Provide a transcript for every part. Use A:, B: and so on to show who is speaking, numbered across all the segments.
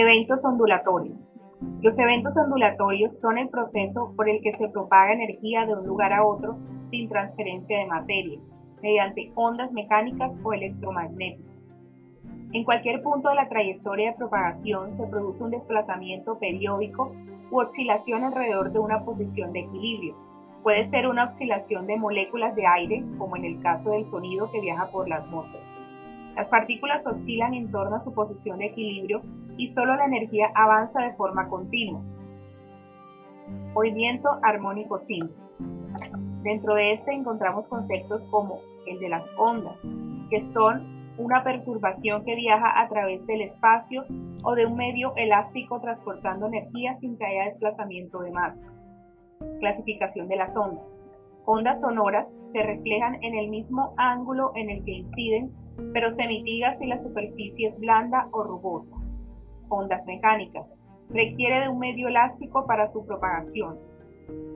A: Eventos ondulatorios. Los eventos ondulatorios son el proceso por el que se propaga energía de un lugar a otro sin transferencia de materia, mediante ondas mecánicas o electromagnéticas. En cualquier punto de la trayectoria de propagación se produce un desplazamiento periódico u oscilación alrededor de una posición de equilibrio. Puede ser una oscilación de moléculas de aire, como en el caso del sonido que viaja por la atmósfera. Las partículas oscilan en torno a su posición de equilibrio y solo la energía avanza de forma continua. Movimiento armónico simple. Dentro de este encontramos conceptos como el de las ondas, que son una perturbación que viaja a través del espacio o de un medio elástico transportando energía sin que haya desplazamiento de masa. Clasificación de las ondas. Ondas sonoras se reflejan en el mismo ángulo en el que inciden, pero se mitiga si la superficie es blanda o rugosa. Ondas mecánicas. Requiere de un medio elástico para su propagación.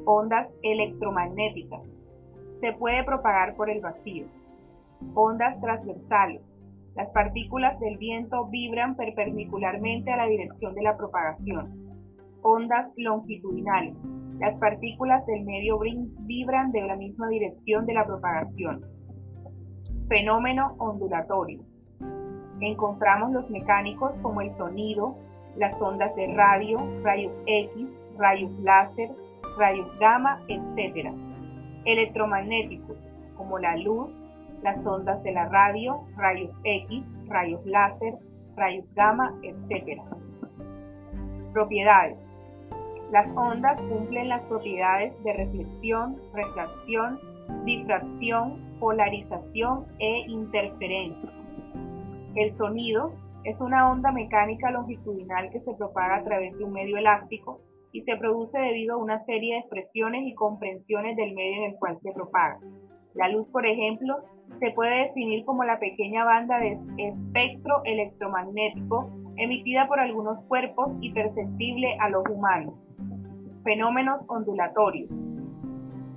A: Ondas electromagnéticas. Se puede propagar por el vacío. Ondas transversales. Las partículas del viento vibran perpendicularmente a la dirección de la propagación. Ondas longitudinales. Las partículas del medio vibran de la misma dirección de la propagación. Fenómeno ondulatorio. Encontramos los mecánicos como el sonido, las ondas de radio, rayos X, rayos láser, rayos gamma, etc. Electromagnéticos como la luz, las ondas de la radio, rayos X, rayos láser, rayos gamma, etc. Propiedades. Las ondas cumplen las propiedades de reflexión, refracción, difracción, polarización e interferencia. El sonido es una onda mecánica longitudinal que se propaga a través de un medio elástico y se produce debido a una serie de expresiones y comprensiones del medio en el cual se propaga. La luz, por ejemplo, se puede definir como la pequeña banda de espectro electromagnético emitida por algunos cuerpos y perceptible al ojo humano. Fenómenos ondulatorios.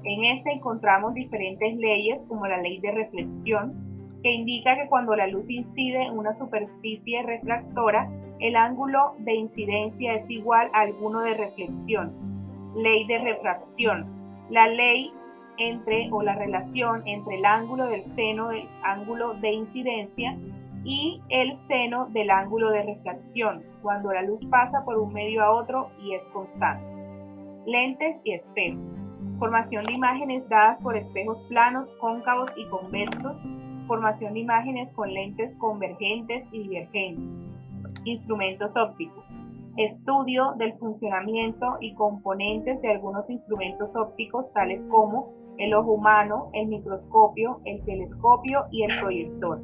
A: En este encontramos diferentes leyes como la ley de reflexión, que indica que cuando la luz incide en una superficie refractora, el ángulo de incidencia es igual a alguno de reflexión. Ley de refracción. La ley entre o la relación entre el ángulo del seno del ángulo de incidencia y el seno del ángulo de refracción cuando la luz pasa por un medio a otro y es constante. Lentes y espejos. Formación de imágenes dadas por espejos planos, cóncavos y convexos. Formación de imágenes con lentes convergentes y divergentes. Instrumentos ópticos. Estudio del funcionamiento y componentes de algunos instrumentos ópticos tales como el ojo humano, el microscopio, el telescopio y el proyector.